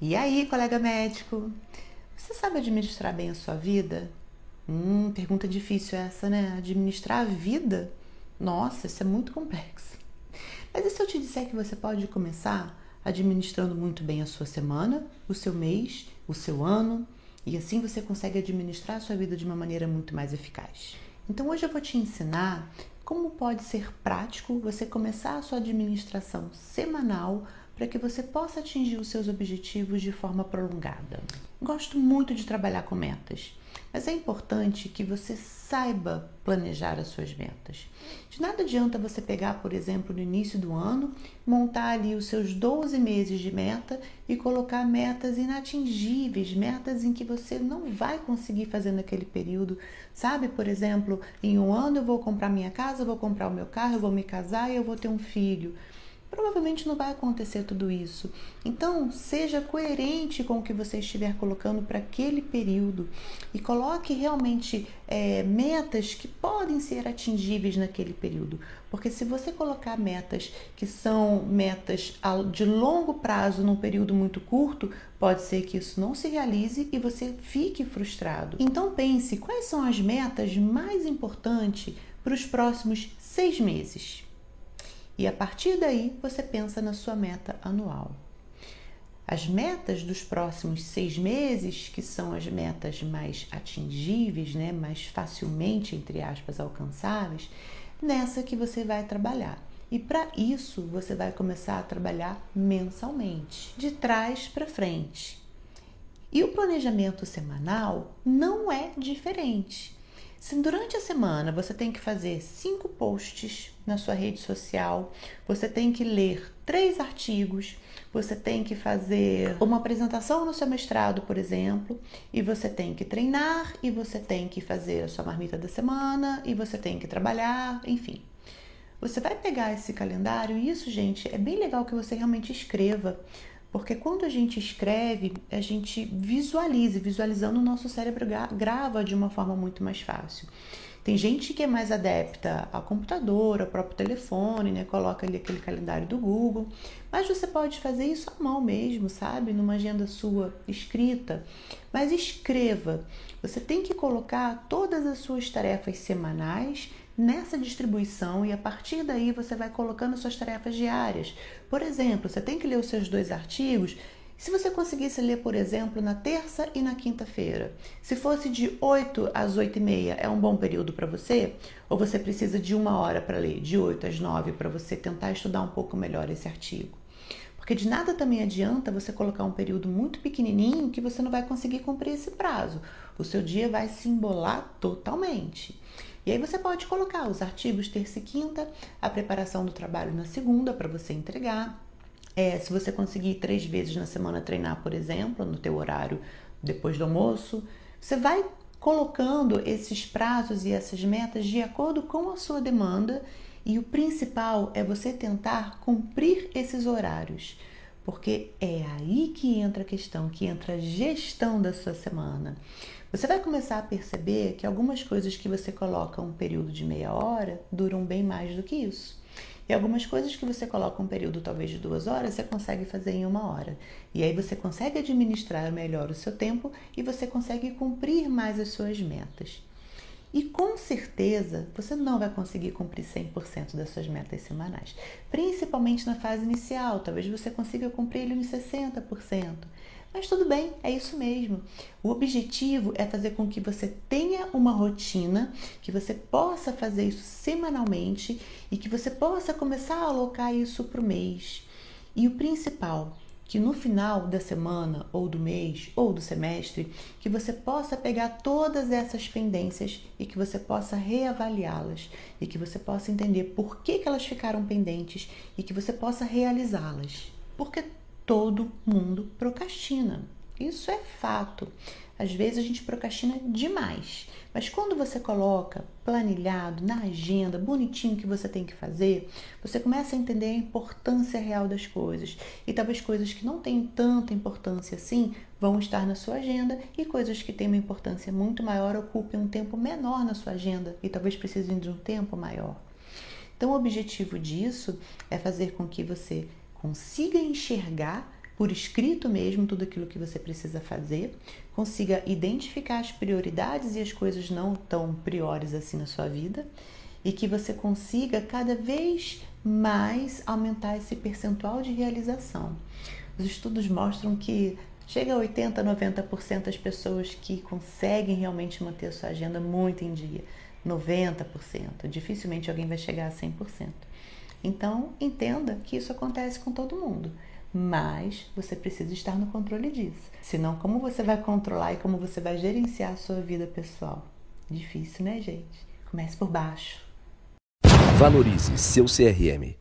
E aí, colega médico? Você sabe administrar bem a sua vida? Hum, pergunta difícil essa, né? Administrar a vida? Nossa, isso é muito complexo. Mas e se eu te disser que você pode começar administrando muito bem a sua semana, o seu mês, o seu ano, e assim você consegue administrar a sua vida de uma maneira muito mais eficaz. Então hoje eu vou te ensinar como pode ser prático você começar a sua administração semanal para que você possa atingir os seus objetivos de forma prolongada. Gosto muito de trabalhar com metas, mas é importante que você saiba planejar as suas metas. De nada adianta você pegar, por exemplo, no início do ano, montar ali os seus 12 meses de meta e colocar metas inatingíveis, metas em que você não vai conseguir fazer naquele período. Sabe, por exemplo, em um ano eu vou comprar minha casa, eu vou comprar o meu carro, eu vou me casar e eu vou ter um filho provavelmente não vai acontecer tudo isso. Então, seja coerente com o que você estiver colocando para aquele período e coloque realmente é, metas que podem ser atingíveis naquele período. Porque se você colocar metas que são metas de longo prazo num período muito curto, pode ser que isso não se realize e você fique frustrado. Então pense quais são as metas mais importantes para os próximos seis meses. E a partir daí você pensa na sua meta anual. As metas dos próximos seis meses, que são as metas mais atingíveis, né, mais facilmente, entre aspas, alcançáveis, nessa que você vai trabalhar. E para isso você vai começar a trabalhar mensalmente, de trás para frente. E o planejamento semanal não é diferente. Se durante a semana você tem que fazer cinco posts na sua rede social, você tem que ler três artigos, você tem que fazer uma apresentação no seu mestrado, por exemplo, e você tem que treinar, e você tem que fazer a sua marmita da semana, e você tem que trabalhar, enfim. Você vai pegar esse calendário e isso, gente, é bem legal que você realmente escreva. Porque quando a gente escreve, a gente visualiza, visualizando o nosso cérebro grava de uma forma muito mais fácil. Tem gente que é mais adepta ao computador, ao próprio telefone, né? Coloca ali aquele calendário do Google. Mas você pode fazer isso à mão mesmo, sabe? Numa agenda sua escrita. Mas escreva. Você tem que colocar todas as suas tarefas semanais nessa distribuição e a partir daí você vai colocando suas tarefas diárias. Por exemplo, você tem que ler os seus dois artigos. Se você conseguisse ler, por exemplo, na terça e na quinta-feira, se fosse de 8 às 8 e meia, é um bom período para você? Ou você precisa de uma hora para ler, de 8 às 9, para você tentar estudar um pouco melhor esse artigo? Porque de nada também adianta você colocar um período muito pequenininho que você não vai conseguir cumprir esse prazo. O seu dia vai se embolar totalmente. E aí você pode colocar os artigos terça e quinta, a preparação do trabalho na segunda para você entregar. É, se você conseguir três vezes na semana treinar, por exemplo, no teu horário depois do almoço, você vai colocando esses prazos e essas metas de acordo com a sua demanda e o principal é você tentar cumprir esses horários, porque é aí que entra a questão, que entra a gestão da sua semana. Você vai começar a perceber que algumas coisas que você coloca um período de meia hora duram bem mais do que isso. E algumas coisas que você coloca um período talvez de duas horas, você consegue fazer em uma hora. E aí você consegue administrar melhor o seu tempo e você consegue cumprir mais as suas metas. E com certeza você não vai conseguir cumprir 100% das suas metas semanais, principalmente na fase inicial. Talvez você consiga cumprir ele uns 60%. Mas tudo bem, é isso mesmo. O objetivo é fazer com que você tenha uma rotina, que você possa fazer isso semanalmente e que você possa começar a alocar isso para o mês. E o principal, que no final da semana ou do mês ou do semestre, que você possa pegar todas essas pendências e que você possa reavaliá-las e que você possa entender por que, que elas ficaram pendentes e que você possa realizá-las. Porque todo mundo procrastina. Isso é fato. Às vezes a gente procrastina demais, mas quando você coloca planilhado na agenda, bonitinho que você tem que fazer, você começa a entender a importância real das coisas. E talvez coisas que não têm tanta importância assim vão estar na sua agenda e coisas que têm uma importância muito maior ocupem um tempo menor na sua agenda e talvez precisem de um tempo maior. Então, o objetivo disso é fazer com que você consiga enxergar por escrito mesmo tudo aquilo que você precisa fazer, consiga identificar as prioridades e as coisas não tão priores assim na sua vida e que você consiga cada vez mais aumentar esse percentual de realização. Os estudos mostram que chega a 80, 90% das pessoas que conseguem realmente manter a sua agenda muito em dia. 90%. Dificilmente alguém vai chegar a 100%. Então, entenda que isso acontece com todo mundo mas você precisa estar no controle disso. Senão, como você vai controlar e como você vai gerenciar a sua vida pessoal? Difícil, né, gente? Comece por baixo. Valorize seu CRM.